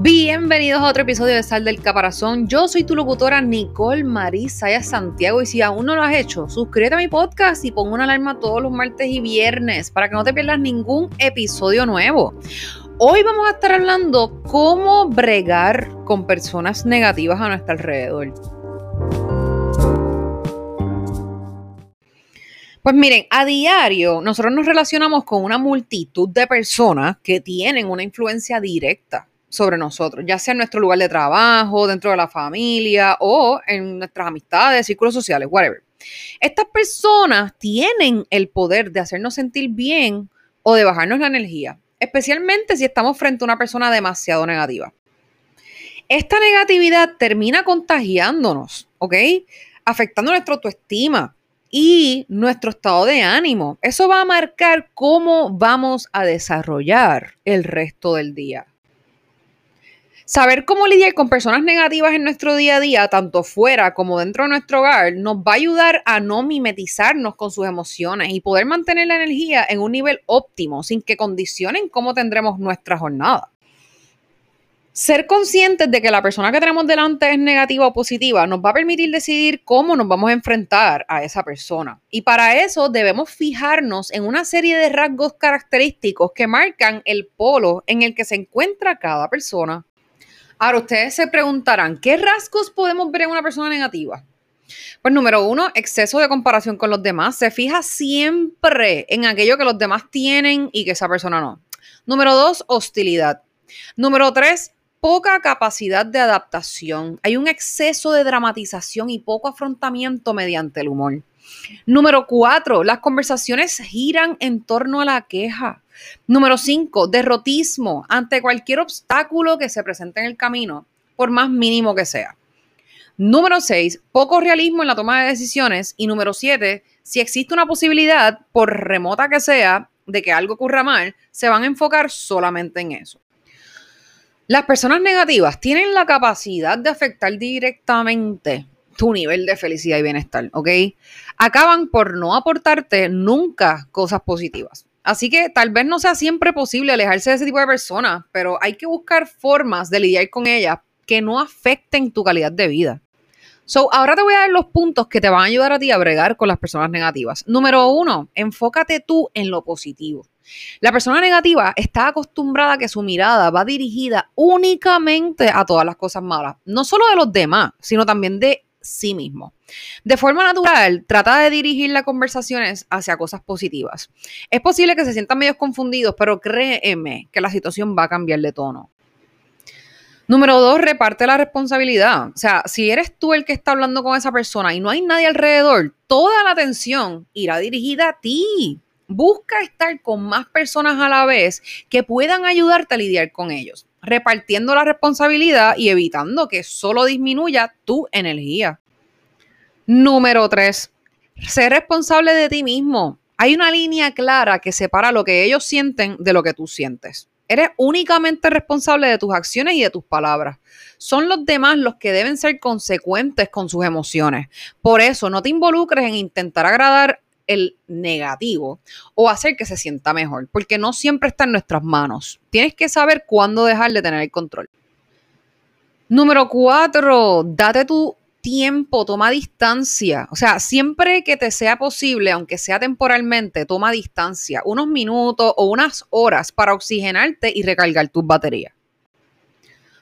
Bienvenidos a otro episodio de Sal del Caparazón. Yo soy tu locutora Nicole Marisaya Santiago y si aún no lo has hecho, suscríbete a mi podcast y pon una alarma todos los martes y viernes para que no te pierdas ningún episodio nuevo. Hoy vamos a estar hablando cómo bregar con personas negativas a nuestro alrededor. Pues miren, a diario nosotros nos relacionamos con una multitud de personas que tienen una influencia directa sobre nosotros, ya sea en nuestro lugar de trabajo, dentro de la familia o en nuestras amistades, círculos sociales, whatever. Estas personas tienen el poder de hacernos sentir bien o de bajarnos la energía, especialmente si estamos frente a una persona demasiado negativa. Esta negatividad termina contagiándonos, ¿ok? Afectando nuestra autoestima y nuestro estado de ánimo. Eso va a marcar cómo vamos a desarrollar el resto del día. Saber cómo lidiar con personas negativas en nuestro día a día, tanto fuera como dentro de nuestro hogar, nos va a ayudar a no mimetizarnos con sus emociones y poder mantener la energía en un nivel óptimo sin que condicionen cómo tendremos nuestra jornada. Ser conscientes de que la persona que tenemos delante es negativa o positiva nos va a permitir decidir cómo nos vamos a enfrentar a esa persona. Y para eso debemos fijarnos en una serie de rasgos característicos que marcan el polo en el que se encuentra cada persona. Ahora, ustedes se preguntarán, ¿qué rasgos podemos ver en una persona negativa? Pues número uno, exceso de comparación con los demás. Se fija siempre en aquello que los demás tienen y que esa persona no. Número dos, hostilidad. Número tres, poca capacidad de adaptación. Hay un exceso de dramatización y poco afrontamiento mediante el humor. Número cuatro, las conversaciones giran en torno a la queja. Número cinco, derrotismo ante cualquier obstáculo que se presente en el camino, por más mínimo que sea. Número seis, poco realismo en la toma de decisiones. Y número siete, si existe una posibilidad, por remota que sea, de que algo ocurra mal, se van a enfocar solamente en eso. Las personas negativas tienen la capacidad de afectar directamente tu nivel de felicidad y bienestar, ¿ok? Acaban por no aportarte nunca cosas positivas. Así que tal vez no sea siempre posible alejarse de ese tipo de personas, pero hay que buscar formas de lidiar con ellas que no afecten tu calidad de vida. So, ahora te voy a dar los puntos que te van a ayudar a ti a bregar con las personas negativas. Número uno, enfócate tú en lo positivo. La persona negativa está acostumbrada a que su mirada va dirigida únicamente a todas las cosas malas, no solo de los demás, sino también de sí mismo. De forma natural, trata de dirigir las conversaciones hacia cosas positivas. Es posible que se sientan medio confundidos, pero créeme que la situación va a cambiar de tono. Número dos, reparte la responsabilidad. O sea, si eres tú el que está hablando con esa persona y no hay nadie alrededor, toda la atención irá dirigida a ti. Busca estar con más personas a la vez que puedan ayudarte a lidiar con ellos, repartiendo la responsabilidad y evitando que solo disminuya tu energía. Número tres, ser responsable de ti mismo. Hay una línea clara que separa lo que ellos sienten de lo que tú sientes. Eres únicamente responsable de tus acciones y de tus palabras. Son los demás los que deben ser consecuentes con sus emociones. Por eso, no te involucres en intentar agradar el negativo o hacer que se sienta mejor, porque no siempre está en nuestras manos. Tienes que saber cuándo dejar de tener el control. Número cuatro, date tu tiempo, toma distancia. O sea, siempre que te sea posible, aunque sea temporalmente, toma distancia, unos minutos o unas horas para oxigenarte y recargar tus baterías.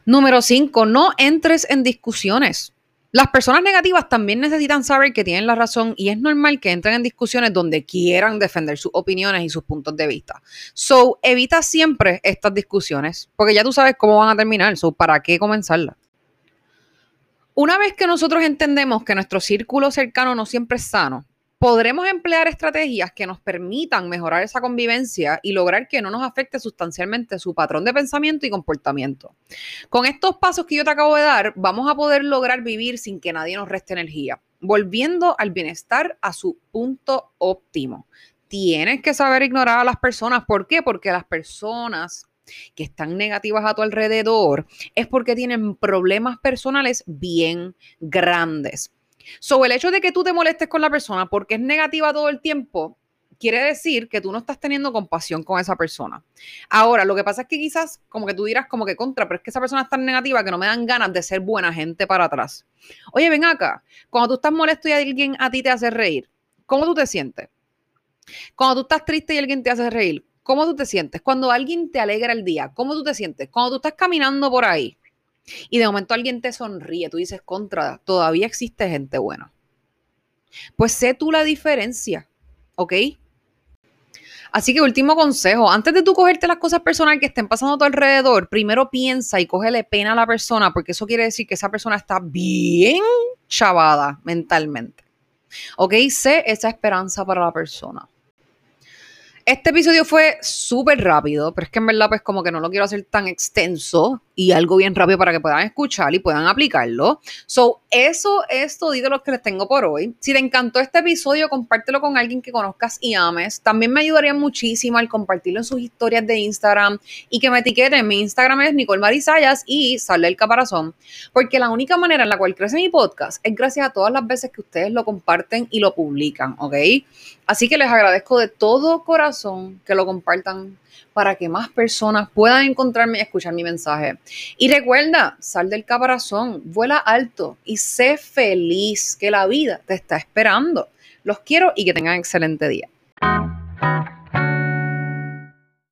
Número cinco, no entres en discusiones. Las personas negativas también necesitan saber que tienen la razón y es normal que entren en discusiones donde quieran defender sus opiniones y sus puntos de vista. So, evita siempre estas discusiones porque ya tú sabes cómo van a terminar. So, ¿para qué comenzarlas? Una vez que nosotros entendemos que nuestro círculo cercano no siempre es sano, podremos emplear estrategias que nos permitan mejorar esa convivencia y lograr que no nos afecte sustancialmente su patrón de pensamiento y comportamiento. Con estos pasos que yo te acabo de dar, vamos a poder lograr vivir sin que nadie nos reste energía, volviendo al bienestar a su punto óptimo. Tienes que saber ignorar a las personas. ¿Por qué? Porque las personas que están negativas a tu alrededor es porque tienen problemas personales bien grandes. Sobre el hecho de que tú te molestes con la persona porque es negativa todo el tiempo, quiere decir que tú no estás teniendo compasión con esa persona. Ahora, lo que pasa es que quizás como que tú dirás como que contra, pero es que esa persona es tan negativa que no me dan ganas de ser buena gente para atrás. Oye, ven acá, cuando tú estás molesto y alguien a ti te hace reír, ¿cómo tú te sientes? Cuando tú estás triste y alguien te hace reír, ¿cómo tú te sientes? Cuando alguien te alegra el día, ¿cómo tú te sientes? Cuando tú estás caminando por ahí y de momento alguien te sonríe, tú dices contra, todavía existe gente buena. Pues sé tú la diferencia, ¿ok? Así que último consejo, antes de tú cogerte las cosas personales que estén pasando a tu alrededor, primero piensa y cógele pena a la persona, porque eso quiere decir que esa persona está bien chavada mentalmente. ¿Ok? Sé esa esperanza para la persona. Este episodio fue súper rápido, pero es que en verdad pues como que no lo quiero hacer tan extenso y algo bien rápido para que puedan escuchar y puedan aplicarlo. So, eso es todo lo que les tengo por hoy. Si te encantó este episodio, compártelo con alguien que conozcas y ames. También me ayudaría muchísimo al compartirlo en sus historias de Instagram y que me etiqueten. Mi Instagram es Nicole Marisayas y sale el caparazón. Porque la única manera en la cual crece mi podcast es gracias a todas las veces que ustedes lo comparten y lo publican, ¿ok? Así que les agradezco de todo corazón que lo compartan para que más personas puedan encontrarme y escuchar mi mensaje. Y recuerda, sal del caparazón, vuela alto y sé feliz que la vida te está esperando. Los quiero y que tengan excelente día.